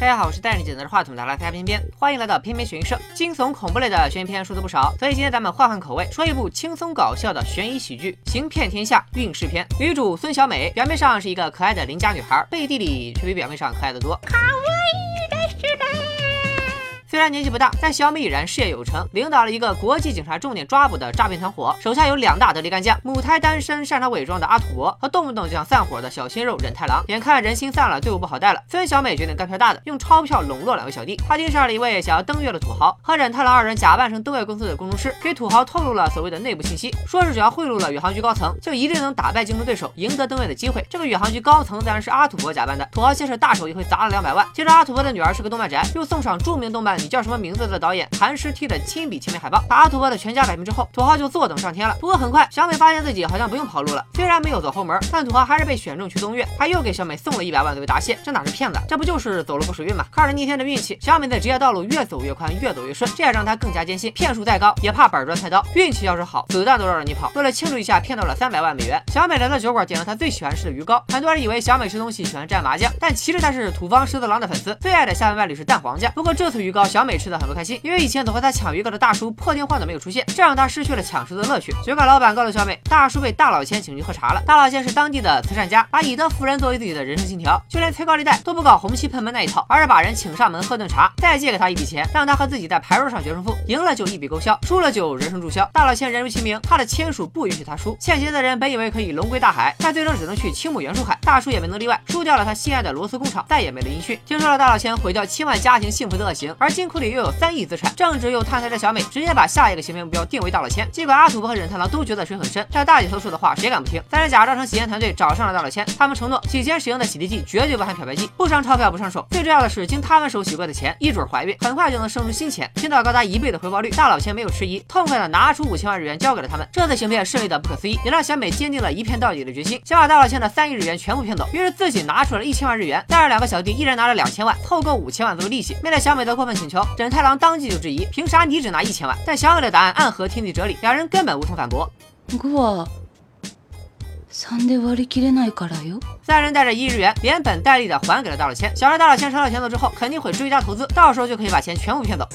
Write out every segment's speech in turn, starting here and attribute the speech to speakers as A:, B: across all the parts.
A: 大家好，我是带你解读的话筒的拉片片片，欢迎来到片片悬疑社。惊悚恐怖类的悬疑片说的不少，所以今天咱们换换口味，说一部轻松搞笑的悬疑喜剧《行骗天下运势篇》。女主孙小美表面上是一个可爱的邻家女孩，背地里却比表面上可爱的多。虽然年纪不大，但小美已然事业有成，领导了一个国际警察重点抓捕的诈骗团伙，手下有两大得力干将：母胎单身、擅长伪装的阿土伯和动不动就想散伙的小鲜肉忍太郎。眼看人心散了，队伍不好带了，孙小美决定干票大的，用钞票笼络两位小弟。她盯上了一位想要登月的土豪，和忍太郎二人假扮成登月公司的工程师，给土豪透露了所谓的内部信息，说是只要贿赂了宇航局高层，就一定能打败竞争对手，赢得登月的机会。这个宇航局高层自然是阿土伯假扮的。土豪先是大手一挥砸了两百万，接着阿土伯的女儿是个动漫宅，又送上著名动漫《你叫什么名字》的。导演韩诗踢的亲笔签名海报，把阿土伯的全家摆平之后，土豪就坐等上天了。不过很快，小美发现自己好像不用跑路了。虽然没有走后门，但土豪还是被选中去东岳，他又给小美送了一百万作为答谢。这哪是骗子？这不就是走了波水运吗？靠着逆天的运气，小美在职业道路越走越宽，越走越顺，这也让她更加坚信，骗术再高也怕板砖菜刀。运气要是好，子弹都绕着你跑。为了庆祝一下骗到了三百万美元，小美来到酒馆点了她最喜欢吃的鱼糕。很多人以为小美吃东西喜欢蘸麻酱，但其实她是土方狮子狼的粉丝，最爱的下饭伴侣是蛋黄酱。不过这次鱼糕小美吃的很不开心，因为以前总和她。抢鱼糕的大叔破天荒的没有出现，这让他失去了抢食的乐趣。酒馆老板告诉小美，大叔被大老千请去喝茶了。大老千是当地的慈善家，把以德服人作为自己的人生信条，就连催高利贷都不搞红旗喷门那一套，而是把人请上门喝顿茶，再借给他一笔钱，让他和自己在牌桌上决胜负，赢了就一笔勾销，输了就人生注销。大老千人如其名，他的签署不允许他输。欠钱的人本以为可以龙归大海，但最终只能去青木原树海。大叔也没能例外，输掉了他心爱的螺丝工厂，再也没了音讯。听说了大老千毁掉千万家庭幸福的恶行，而金库里又有三亿资产，正值又贪财的小美。直接把下一个行骗目标定为大老千，尽管阿土伯和忍太郎都觉得水很深，但大姐头说的话谁敢不听？三人假装成洗钱团队找上了大老千，他们承诺洗钱使用的洗涤剂绝对不含漂白剂，不伤钞票不伤手，最重要的是经他们手洗过的钱一准怀孕，很快就能生出新钱，听到高达一倍的回报率，大老千没有迟疑，痛快的拿出五千万日元交给了他们。这次行骗顺利的不可思议，也让小美坚定了一骗到底的决心，想把大老千的三亿日元全部骗走。于是自己拿出了一千万日元，带着两个小弟一人拿了两千万，凑够五千万作为利息。面对小美的过分请，忍太郎当即就质疑，凭啥你只拿一千万？但小美的答案。暗合天地哲理，两人根本无从反驳。三人带着一日元，连本带利的还给了大老千。想着大老千收到钱了之后，肯定会追加投资，到时候就可以把钱全部骗走。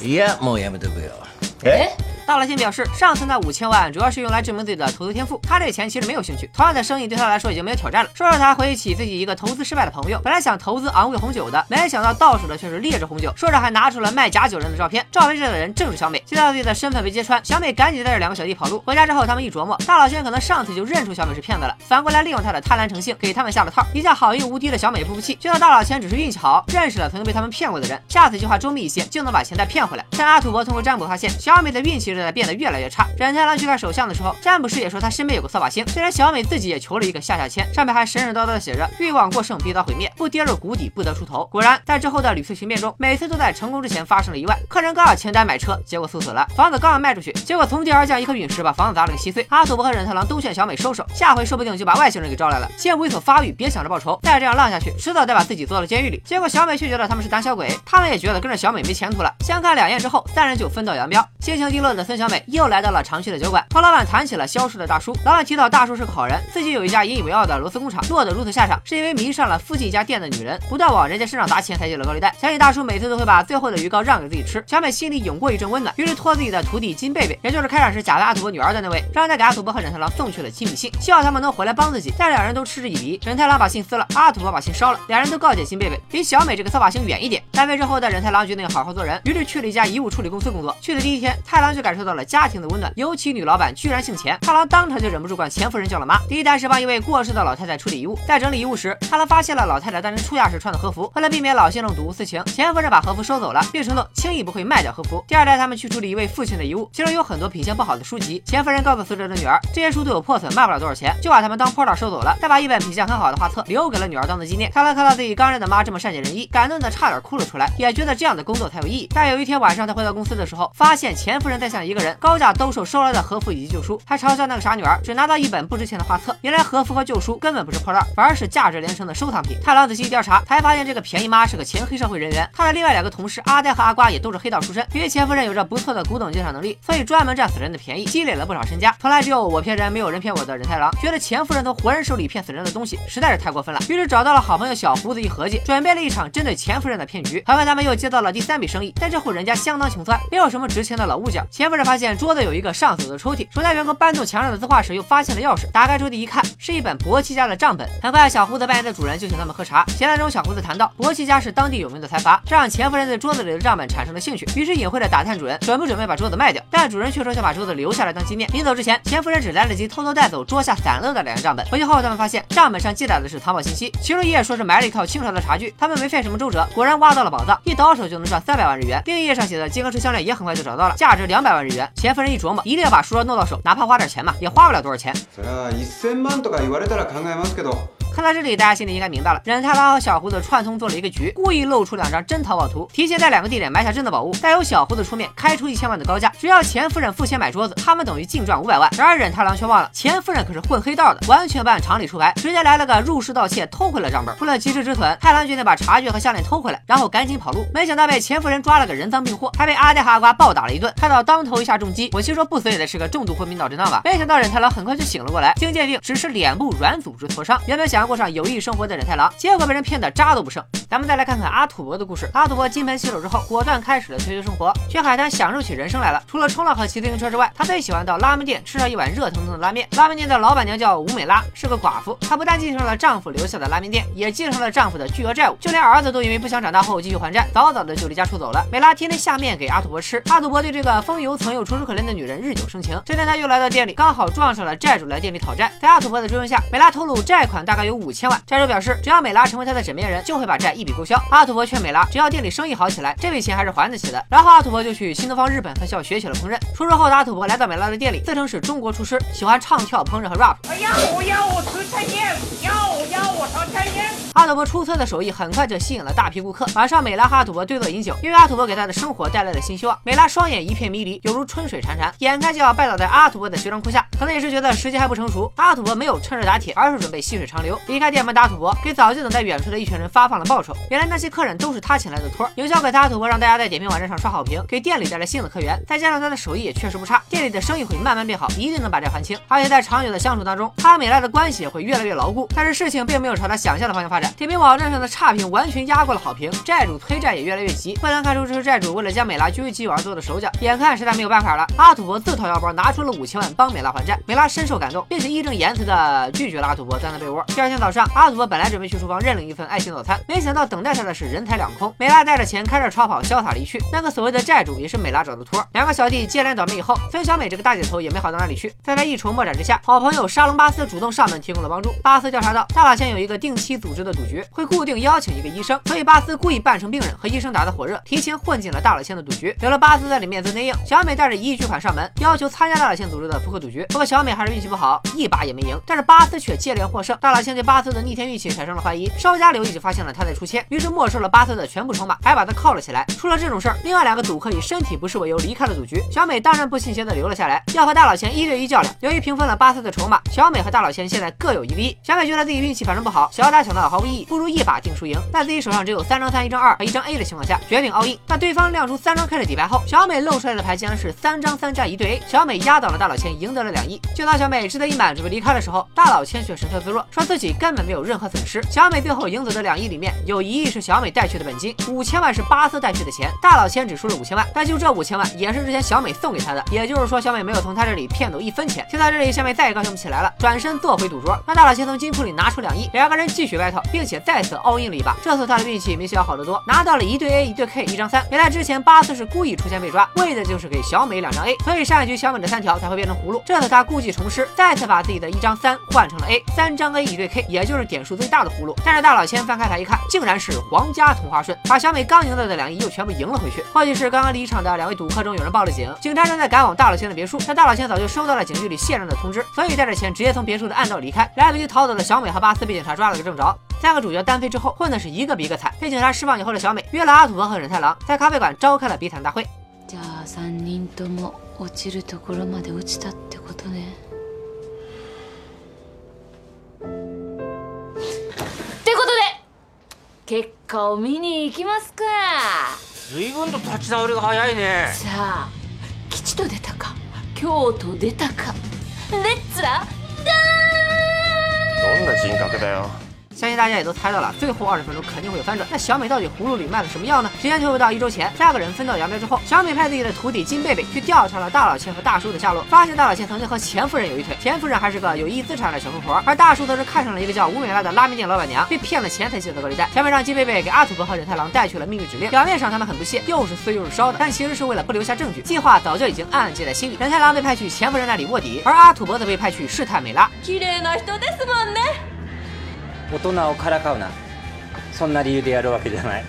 A: 大老千表示，上次那五千万主要是用来证明自己的投资天赋，他对钱其实没有兴趣。同样的生意对他来说已经没有挑战了。说着，他回忆起自己一个投资失败的朋友，本来想投资昂贵红酒的，没想到到手的却是劣质红酒。说着，还拿出了卖假酒人的照片，照片上的人正是小美。见到自己的身份被揭穿，小美赶紧带着两个小弟跑路。回家之后，他们一琢磨，大老千可能上次就认出小美是骗子了，反过来利用他的贪婪成性给他们下了套。一向好运无敌的小美不服气，觉得大老千只是运气好，认识了曾经被他们骗过的人，下次计划周密一些，就能把钱再骗回来。但阿土伯通过占卜发现，小美的运气正在变得越来越差。忍太郎去看手相的时候，占卜师也说他身边有个扫把星。虽然小美自己也求了一个下下签，上面还神神叨叨的写着“欲望过剩，必遭毁灭；不跌入谷底，不得出头”。果然，在之后的屡次行骗中，每次都在成功之前发生了意外。客人刚要签单买车，结果猝死了；房子刚要卖出去，结果从天而降一颗陨石，把房子砸了个稀碎。阿土伯和忍太郎都劝小美收手，下回说不定就把外星人给招来了。先猥琐发育，别想着报仇。再这样浪下去，迟早得把自己坐到监狱里。结果小美却觉得他们是胆小鬼，他们也觉得跟着小美没前途了。相看两厌之后，三人就分道扬镳。心情低落的孙小美又来到了常去的酒馆。和老板谈起了消失的大叔，老板提到大叔是好人，自己有一家引以为傲的螺丝工厂，落得如此下场，是因为迷上了附近一家店的女人，不断往人家身上砸钱，才借了高利贷。想起大叔每次都会把最后的鱼糕让给自己吃，小美心里涌过一阵温暖，于是托自己的徒弟金贝贝，也就是开场时假扮阿土伯女儿的那位，让他给阿土伯和忍太郎送去了亲笔信，希望他们能回来帮自己。但两人都嗤之以鼻，忍太郎把信撕了，阿土伯把信烧了，两人都告诫金贝贝离小美这个扫把星远一点。单飞之后的忍太郎决定好好做人，于是去了一家遗物处理公司工作。去的第一天，太郎就感受到了家庭的温暖，尤其女老板居然姓钱。太郎当场就忍不住管钱夫人叫了妈。第一单是帮一位过世的老太太处理遗物，在整理遗物时，太郎发现了老太太当年出嫁时穿的和服。为了避免老先生睹物思情，钱夫人把和服收走了，并承诺轻易不会卖掉和服。第二单他们去处理一位父亲的遗物，其中有很多品相不好的书籍。钱夫人告诉死者的女儿，这些书都有破损，卖不了多少钱，就把它们当破烂收走了，再把一本品相很好的画册留给了女儿当做纪念。太郎看到自己刚认的妈这么善解人意，感动的差点哭了出来，也觉得这样的工作才有意义。但有一天晚上，他回到公司的时候，发现钱夫人在向一个人高价兜售收来的和服以及旧书，还嘲笑那个傻女儿只拿到一本不值钱的画册。原来和服和旧书根本不是破烂，反而是价值连城的收藏品。太郎仔细一调查，才发现这个便宜妈是个前黑社会人员。他的另外两个同事阿呆和阿瓜也都是黑道出身。因为钱夫人有着不错的古董鉴赏能力，所以专门占死人的便宜，积累了不少身家。从来只有我骗人，没有人骗我的忍太郎，觉得钱夫人从活人手里骗死人的东西实在是太过分了，于是找到了好朋友小胡子一合计，准备了一场针对钱夫人的骗局。很快他们又接到了第三笔生意，但这户人家相当穷酸，没有什么值钱的老物件。钱夫人发现桌子有一个上锁的抽屉，手下员工搬动墙上的字画时，又发现了钥匙。打开抽屉一看，是一本博奇家的账本。很快，小胡子扮演的主人就请他们喝茶。闲谈中，小胡子谈到博奇家是当地有名的财阀，这让钱夫人对桌子里的账本产生了兴趣，于是隐晦的打探主人准不准备把桌子卖掉。但主人却说想把桌子留下来当纪念。临走之前，钱夫人只来得及偷偷带走桌下散落的两页账本。回去后，他们发现账本上记载的是藏宝信息，其中一页说是埋了一套清朝的茶具。他们没费什么周折，果然挖到了宝藏，一倒手就能赚三百万日元。另一页上写的金刚石项链也很快就找到了，价值两百万日元。钱夫人一琢磨，一定要把书弄到手，哪怕花点钱嘛，也花不了多少钱。看到这里，大家心里应该明白了。忍太郎和小胡子串通做了一个局，故意露出两张真淘宝图，提前在两个地点埋下真的宝物，再由小胡子出面开出一千万的高价，只要钱夫人付钱买桌子，他们等于净赚五百万。然而忍太郎却忘了，钱夫人可是混黑道的，完全不按常理出牌，直接来了个入室盗窃，偷回了账本。为了及时止损，太郎决定把茶具和项链偷回来，然后赶紧跑路。没想到被钱夫人抓了个人赃并获，还被阿呆和阿瓜暴打了一顿。看到当头一下重击，我心说不死也得是个重度昏迷脑震荡吧。没想到忍太郎很快就醒了过来，经鉴定只是脸部软组织挫伤，原本想过上有益生活。的忍太郎，结果被人骗得渣都不剩。咱们再来看看阿土伯的故事。阿土伯金盆洗手之后，果断开始了退休生活，去海滩享受起人生来了。除了冲浪和骑自行车之外，他最喜欢到拉面店吃上一碗热腾腾的拉面。拉面店的老板娘叫吴美拉，是个寡妇。她不但继承了丈夫留下的拉面店，也继承了丈夫的巨额债务，就连儿子都因为不想长大后继续还债，早早的就离家出走了。美拉天天下面给阿土伯吃，阿土伯对这个风油层又楚楚可怜的女人日久生情。这天他又来到店里，刚好撞上了债主来店里讨债。在阿土伯的追问下，美拉透露债款大概有五千万。债主表示，只要美拉成为他的枕边人，就会把债一笔勾销。阿土伯劝美拉，只要店里生意好起来，这笔钱还是还得起的。然后阿土伯就去新东方日本分校学起了烹饪。出事后的阿土伯来到美拉的店里，自称是中国厨师，喜欢唱跳、烹饪和 rap。哎呀，我要我吃菜叶，要要我。阿土伯出色的手艺很快就吸引了大批顾客。晚上，美拉和阿土伯对坐饮酒，因为阿土伯给他的生活带来了新希望。美拉双眼一片迷离，犹如春水潺潺，眼看就要拜倒在阿土伯的学生裤下。可能也是觉得时机还不成熟，阿土伯没有趁热打铁，而是准备细水长流。离开店门的阿土伯给早就等在远处的一群人发放了报酬。原来那些客人都是他请来的托。营销给他阿土伯让大家在点评网站上刷好评，给店里带来新的客源。再加上他的手艺也确实不差，店里的生意会慢慢变好，一定能把债还清。而且在长久的相处当中，他和美拉的关系也会越来越牢固。但是事情并没有朝他想象的方向发展，点评网站上的。差评完全压过了好评，债主催债也越来越急。不难看出，这是债主为了将美拉据为己有而做的手脚。眼看实在没有办法了，阿土伯自掏腰包拿出了五千万帮美拉还债。美拉深受感动，并且义正言辞的拒绝了阿土伯，钻了被窝。第二天早上，阿土伯本来准备去厨房认领一份爱心早餐，没想到等待他的是人财两空。美拉带着钱开着超跑潇洒离去。那个所谓的债主也是美拉找的托。两个小弟接连倒霉以后，孙小美这个大姐头也没好到哪里去。在他一筹莫展之下，好朋友沙龙巴斯主动上门提供了帮助。巴斯调查到，大老千有一个定期组织的赌局，会固定邀请一个医生。所以巴斯故意扮成病人，和医生打得火热，提前混进了大老千的赌局。有了巴斯在里面做内应，小美带着一亿巨款上门，要求参加大老千组织的扑克赌局。不过小美还是运气不好，一把也没赢。但是巴斯却接连获胜。大老千对巴斯的逆天运气产生了怀疑，稍加留意就发现了他在出千，于是没收了巴斯的全部筹码，还把他铐了起来。出了这种事儿，另外两个赌客以身体不适为由离开了赌局。小美当然不信邪的留了下来，要和大老千一对一较量。由于平分了巴斯的筹码，小美和大老千现在各有一个亿。小美觉得自己运气反正不好，小打小闹毫无意义，不如一把定输赢。在自己手上只有三张三。一张二和一张 A 的情况下，决定 all in。但对方亮出三张 K 的底牌后，小美露出来的牌竟然是三张三加一对 A。小美压倒了大老千，赢得了两亿。就当小美志得意满，准备离开的时候，大老千却神色自若，说自己根本没有任何损失。小美最后赢走的两亿里面，有一亿是小美带去的本金，五千万是巴斯带去的钱。大老千只输了五千万，但就这五千万也是之前小美送给他的，也就是说小美没有从他这里骗走一分钱。听到这里，小美再也高兴不起来了，转身坐回赌桌，让大老千从金库里拿出两亿，两个人继续 battle，并且再次 all in 了一把。这次他的运气明显要好得多，拿到了一。对 A 一对 K 一张三，原来之前巴斯是故意出现被抓，为的就是给小美两张 A，所以上一局小美的三条才会变成葫芦。这次他故技重施，再次把自己的一张三换成了 A，三张 A 一对 K，也就是点数最大的葫芦。但是大老千翻开牌一看，竟然是皇家同花顺，把小美刚赢得的两亿又全部赢了回去。或许是刚刚离场的两位赌客中有人报了警，警察正在赶往大老千的别墅，但大老千早就收到了警局里卸任的通知，所以带着钱直接从别墅的暗道离开。来不及逃走的小美和巴斯被警察抓了个正着。三个主角单飞之后，混的是一个比一个惨。被警察释放以后的小美约了阿土伯和忍太郎在咖啡馆召开了比惨大会。
B: 3人とも落ちるところまで落ちたってことねってことで結果を見に行きますか
C: 随分と立ち直りが早いね
B: さあ吉と出たか京と出たかレッツラ
D: どんな人格だよ
A: 相信大家也都猜到了，最后二十分钟肯定会有翻转。那小美到底葫芦里卖的什么药呢？时间推回到一周前，三个人分道扬镳之后，小美派自己的徒弟金贝贝去调查了大老千和大叔的下落，发现大老千曾经和钱夫人有一腿，钱夫人还是个有一资产的小富婆，而大叔则是看上了一个叫吴美拉的拉面店老板娘，被骗了钱才借的高利贷。小美让金贝贝给阿土伯和忍太郎带去了秘密指令，表面上他们很不屑，又是碎又是烧的，但其实是为了不留下证据，计划早就已经暗暗记在心里。忍太郎被派去钱夫人那里卧底，而阿土伯则被派去试探美拉。
C: 大人をからかうな。そんな理由でやるわけじゃない。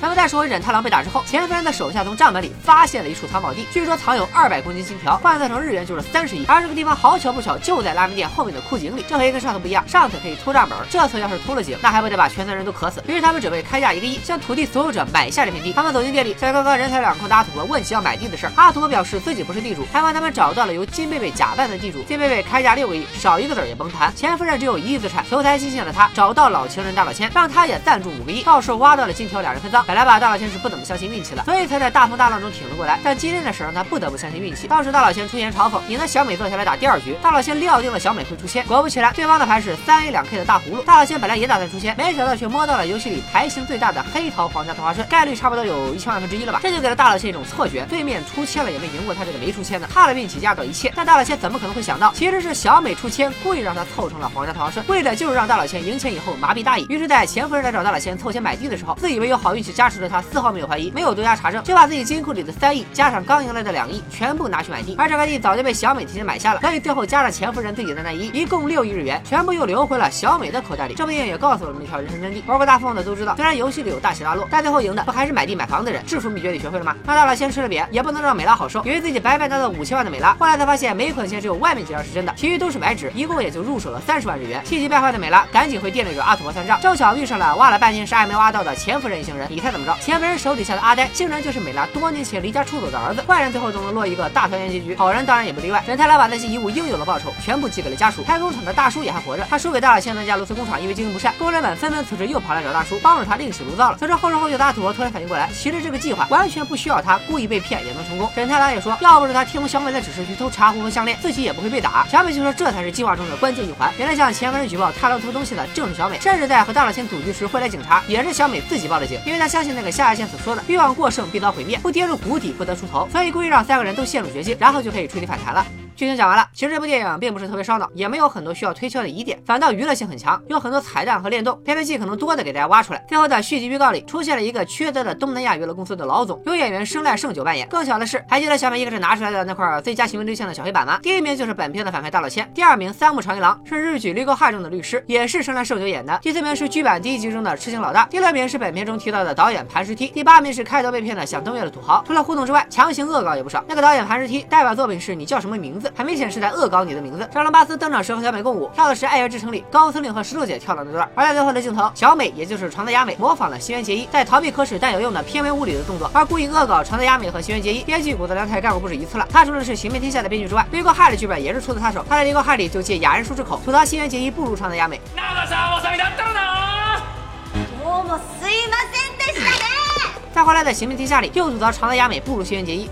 A: 咱们再说忍太郎被打之后，钱夫人的手下从账本里发现了一处藏宝地，据说藏有二百公斤金条，换算成日元就是三十亿。而这个地方好巧不巧就在拉面店后面的枯井里。这回跟上次不一样，上次可以偷账本，这次要是偷了井，那还不得把全村人都渴死？于是他们准备开价一个亿，向土地所有者买下这片地。他们走进店里，在刚刚人财两空的阿土伯问起要买地的事儿，阿土伯表示自己不是地主，还帮他们找到了由金贝贝假扮的地主。金贝贝开价六个亿，少一个子儿也甭谈。钱夫人只有一亿资产，求财心切的他找到老情人大老千，让他也赞助五个亿，到时候挖到了金条，俩人分赃。本来吧，大老千是不怎么相信运气的，所以才在大风大浪中挺了过来。但今天的事让他不得不相信运气。当时大老千出言嘲讽：“你那小美坐下来打第二局。”大老千料定了小美会出千，果不其然，对方的牌是三 A 两 K 的大葫芦。大老千本来也打算出千，没想到却摸到了游戏里牌型最大的黑桃皇家桃花顺，概率差不多有一千万分之一了吧？这就给了大老千一种错觉，对面出千了也没赢过他这个没出千的，他的运气压倒一切。但大老千怎么可能会想到，其实是小美出千，故意让他凑成了皇家桃花顺，为的就是让大老千赢钱以后麻痹大意。于是，在钱夫人来找大老千凑钱买地的时候，自以为有好运气加持的他丝毫没有怀疑，没有多加查证，就把自己金库里的三亿加上刚赢来的两亿全部拿去买地，而这块地早就被小美提前买下了，所以最后加上钱夫人自己的那一亿，一共六亿日元，全部又流回了小美的口袋里。这部电影也告诉了我们一条人生真谛：玩过大富翁的都知道，虽然游戏里有大起大落，但最后赢的不还是买地买房的人？致富秘诀你学会了吗？那大佬先吃了瘪，也不能让美拉好受，以为自己白白拿到五千万的美拉，后来才发现每捆钱只有外面几张是真的，其余都是白纸，一共也就入手了三十万日元。气急败坏的美拉赶紧回店里找阿土伯算账，正巧遇上了挖了半天啥也没挖到的钱夫人一行人。你猜怎么着？钱夫人手底下的阿呆竟然就是美拉多年前离家出走的儿子。坏人最后总能落一个大团圆结局，好人当然也不例外。忍太郎把那些遗物应有的报酬全部寄给了家属。开工厂的大叔也还活着，他输给大老千那家炉瓷工厂，因为经营不善，工人们纷纷辞职，又跑来找大叔帮助他另起炉灶了。此时后知后觉的阿土突然反应过来，其实这个计划完全不需要他故意被骗也能成功。忍太郎也说，要不是他听从小美的指示去偷茶壶和项链，自己也不会被打。小美就说这才是计划中的关键一环。原来向前夫人举报太郎偷东西的正是小美，甚至在和大老千赌局时会来警察，也是小美自己报的警，因为她相信那个下下线所说的欲望过剩必遭毁灭，不跌入谷底不得出头，所以故意让三个人都陷入绝境，然后就可以触底反弹了。剧情讲完了，其实这部电影并不是特别烧脑，也没有很多需要推敲的疑点，反倒娱乐性很强，有很多彩蛋和联动，片头戏可能多的给大家挖出来。最后的续集预告里出现了一个缺德的东南亚娱乐公司的老总，由演员生濑胜久扮演。更巧的是，还记得小美一开始拿出来的那块最佳行为对象的小黑板吗？第一名就是本片的反派大老千，第二名三木长一郎是日剧《Legal High》中的律师，也是生濑胜久演的。第四名是剧版第一集中的痴情老大，第六名是本片中提到的导演盘石梯，第八名是开头被骗的想登月的土豪。除了互动之外，强行恶搞也不少。那个导演盘石梯代表作品是你叫什么名字，很明显是在恶。搞你的名字。沙龙巴斯登场时和小美共舞，跳的是《爱乐之城》里高司令和石头姐跳的那段。而在最后的镜头，小美也就是长泽雅美模仿了新垣结衣在逃避可耻但有用的片尾物理的动作，而故意恶搞长泽雅美和新垣结衣。编剧谷泽良太干过不止一次了。他除了是《行骗天下》的编剧之外，《Legal High》的剧本也是出自他手。他在《Legal High》里就借雅人书之口吐槽新垣结衣不如长泽雅美。
B: どうもすいませんでしたね
A: 再后来在《行骗天下》里又吐槽长泽雅美不如新垣结衣。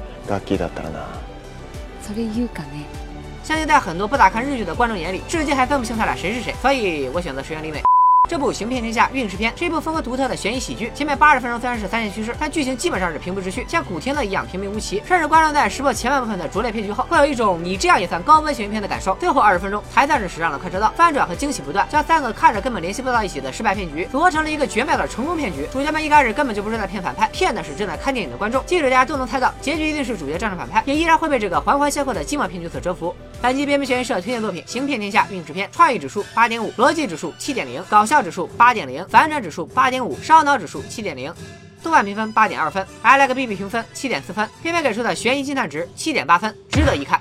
A: 相信在很多不咋看日剧的观众眼里，至今还分不清他俩谁是谁，所以我选择石原里美。这部《行骗天下》运势篇是一部风格独特的悬疑喜剧。前面八十分钟虽然是三线叙事，但剧情基本上是平铺直叙，像古天乐一样平平无奇。甚至观众在识破前半部分的拙劣骗局后，会有一种你这样也算高分悬疑片的感受。最后二十分钟才算是驶上了快车道，翻转和惊喜不断，将三个看着根本联系不到一起的失败骗局组合成了一个绝妙的成功骗局。主角们一开始根本就不是在骗反派，骗的是正在看电影的观众。即使大家都能猜到结局一定是主角战胜反派，也依然会被这个环环相扣的寂寞骗局所折服。本期边边悬疑社推荐作品《行骗天下》运势篇，创意指数八点五，逻辑指数七点零，搞笑指数八点零。反转指数八点五，烧脑指数七点零，豆瓣评分八点二分，i like BB 评分七点四分，片片给出的悬疑惊叹值七点八分，值得一看。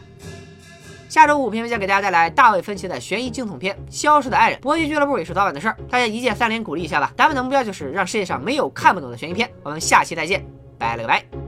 A: 下周五，片片将给大家带来大卫芬奇的悬疑惊悚片《消失的爱人》。搏击俱乐部也是早晚的事儿，大家一键三连鼓励一下吧。咱们的目标就是让世界上没有看不懂的悬疑片。我们下期再见，拜了个拜。